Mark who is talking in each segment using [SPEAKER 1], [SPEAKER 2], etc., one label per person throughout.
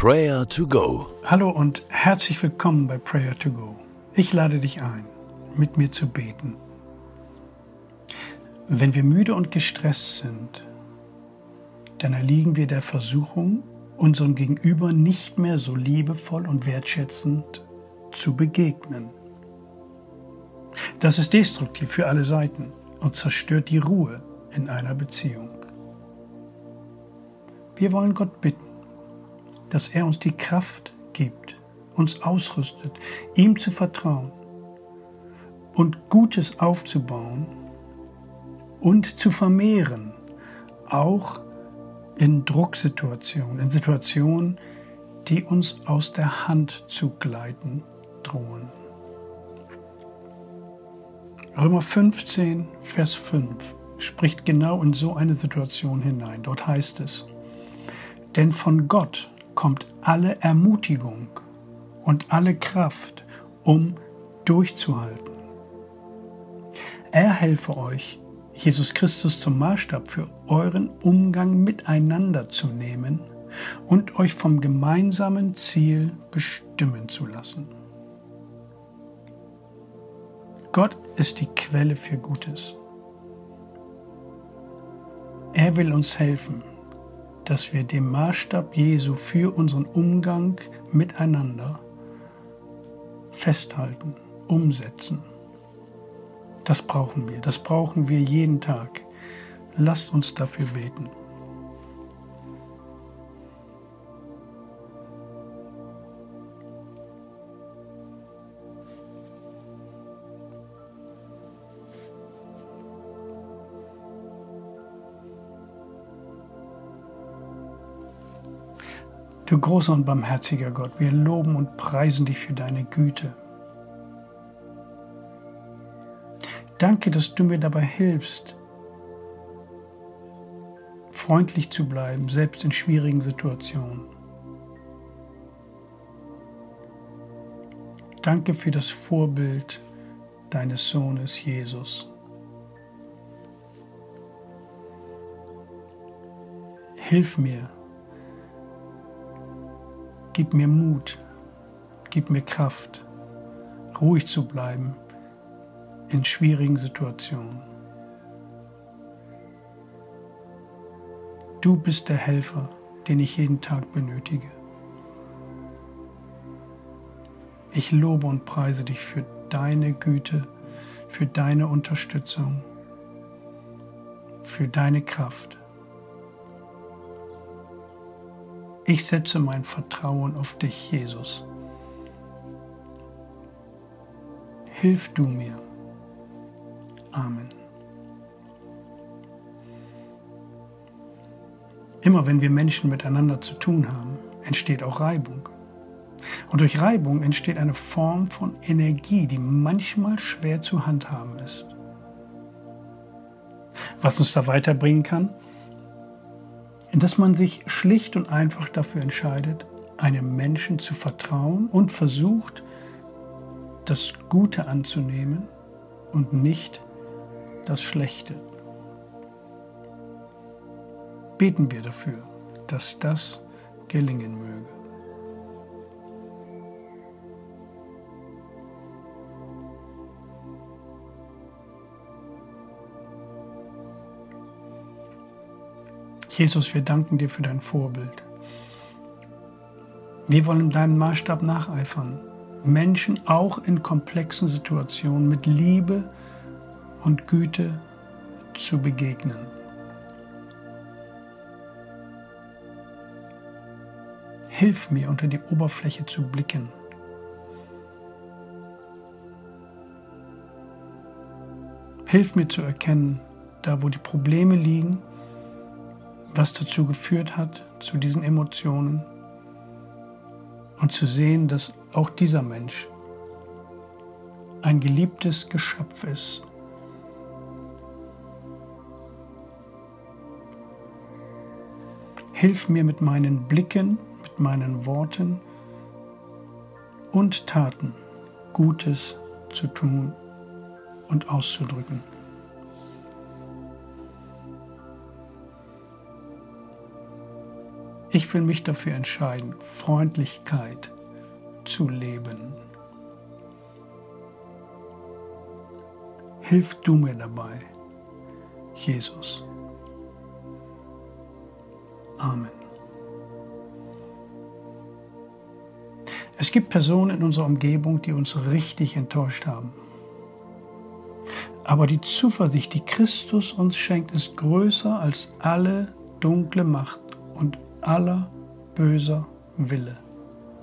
[SPEAKER 1] Prayer to Go.
[SPEAKER 2] Hallo und herzlich willkommen bei Prayer to Go. Ich lade dich ein, mit mir zu beten. Wenn wir müde und gestresst sind, dann erliegen wir der Versuchung, unserem Gegenüber nicht mehr so liebevoll und wertschätzend zu begegnen. Das ist destruktiv für alle Seiten und zerstört die Ruhe in einer Beziehung. Wir wollen Gott bitten, dass er uns die Kraft gibt, uns ausrüstet, ihm zu vertrauen und Gutes aufzubauen und zu vermehren, auch in Drucksituationen, in Situationen, die uns aus der Hand zu gleiten drohen. Römer 15, Vers 5 spricht genau in so eine Situation hinein. Dort heißt es, denn von Gott kommt alle Ermutigung und alle Kraft, um durchzuhalten. Er helfe euch, Jesus Christus zum Maßstab für euren Umgang miteinander zu nehmen und euch vom gemeinsamen Ziel bestimmen zu lassen. Gott ist die Quelle für Gutes. Er will uns helfen, dass wir den Maßstab Jesu für unseren Umgang miteinander festhalten, umsetzen. Das brauchen wir, das brauchen wir jeden Tag. Lasst uns dafür beten. Du großer und barmherziger Gott, wir loben und preisen dich für deine Güte. Danke, dass du mir dabei hilfst, freundlich zu bleiben, selbst in schwierigen Situationen. Danke für das Vorbild deines Sohnes Jesus. Hilf mir, Gib mir Mut, gib mir Kraft, ruhig zu bleiben in schwierigen Situationen. Du bist der Helfer, den ich jeden Tag benötige. Ich lobe und preise dich für deine Güte, für deine Unterstützung, für deine Kraft. Ich setze mein Vertrauen auf dich, Jesus. Hilf du mir. Amen. Immer wenn wir Menschen miteinander zu tun haben, entsteht auch Reibung. Und durch Reibung entsteht eine Form von Energie, die manchmal schwer zu handhaben ist. Was uns da weiterbringen kann, dass man sich schlicht und einfach dafür entscheidet, einem Menschen zu vertrauen und versucht, das Gute anzunehmen und nicht das Schlechte. Beten wir dafür, dass das gelingen möge. Jesus, wir danken dir für dein Vorbild. Wir wollen deinem Maßstab nacheifern, Menschen auch in komplexen Situationen mit Liebe und Güte zu begegnen. Hilf mir, unter die Oberfläche zu blicken. Hilf mir zu erkennen, da wo die Probleme liegen was dazu geführt hat, zu diesen Emotionen und zu sehen, dass auch dieser Mensch ein geliebtes Geschöpf ist. Hilf mir mit meinen Blicken, mit meinen Worten und Taten Gutes zu tun und auszudrücken. Ich will mich dafür entscheiden, Freundlichkeit zu leben. Hilf du mir dabei, Jesus. Amen. Es gibt Personen in unserer Umgebung, die uns richtig enttäuscht haben. Aber die Zuversicht, die Christus uns schenkt, ist größer als alle dunkle Macht aller böser Wille,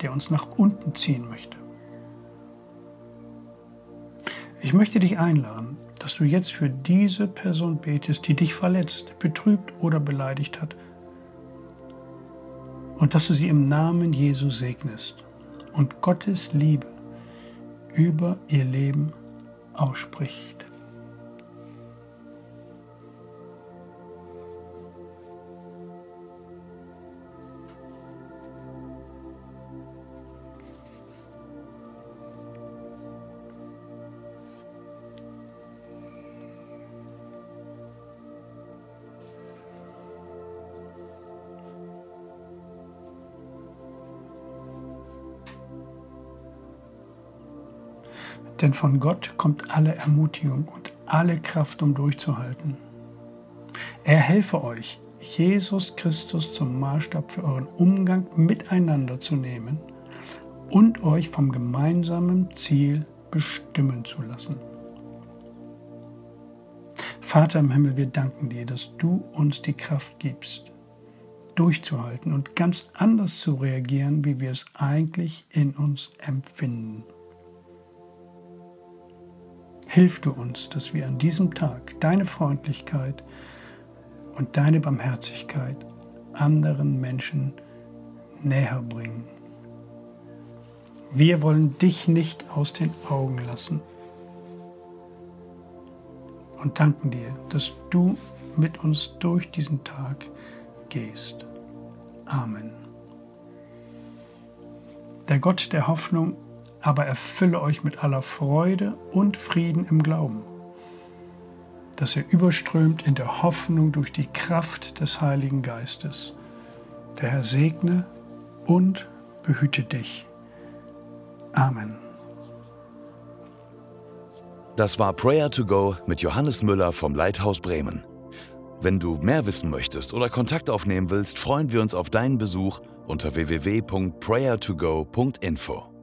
[SPEAKER 2] der uns nach unten ziehen möchte. Ich möchte dich einladen, dass du jetzt für diese Person betest, die dich verletzt, betrübt oder beleidigt hat, und dass du sie im Namen Jesu segnest und Gottes Liebe über ihr Leben ausspricht. Denn von Gott kommt alle Ermutigung und alle Kraft, um durchzuhalten. Er helfe euch, Jesus Christus zum Maßstab für euren Umgang miteinander zu nehmen und euch vom gemeinsamen Ziel bestimmen zu lassen. Vater im Himmel, wir danken dir, dass du uns die Kraft gibst, durchzuhalten und ganz anders zu reagieren, wie wir es eigentlich in uns empfinden. Hilf du uns, dass wir an diesem Tag deine Freundlichkeit und deine Barmherzigkeit anderen Menschen näher bringen. Wir wollen dich nicht aus den Augen lassen und danken dir, dass du mit uns durch diesen Tag gehst. Amen. Der Gott der Hoffnung aber erfülle euch mit aller Freude und Frieden im Glauben, dass ihr überströmt in der Hoffnung durch die Kraft des Heiligen Geistes. Der Herr segne und behüte dich. Amen.
[SPEAKER 1] Das war Prayer to Go mit Johannes Müller vom Leithaus Bremen. Wenn du mehr wissen möchtest oder Kontakt aufnehmen willst, freuen wir uns auf deinen Besuch unter www.prayertogo.info.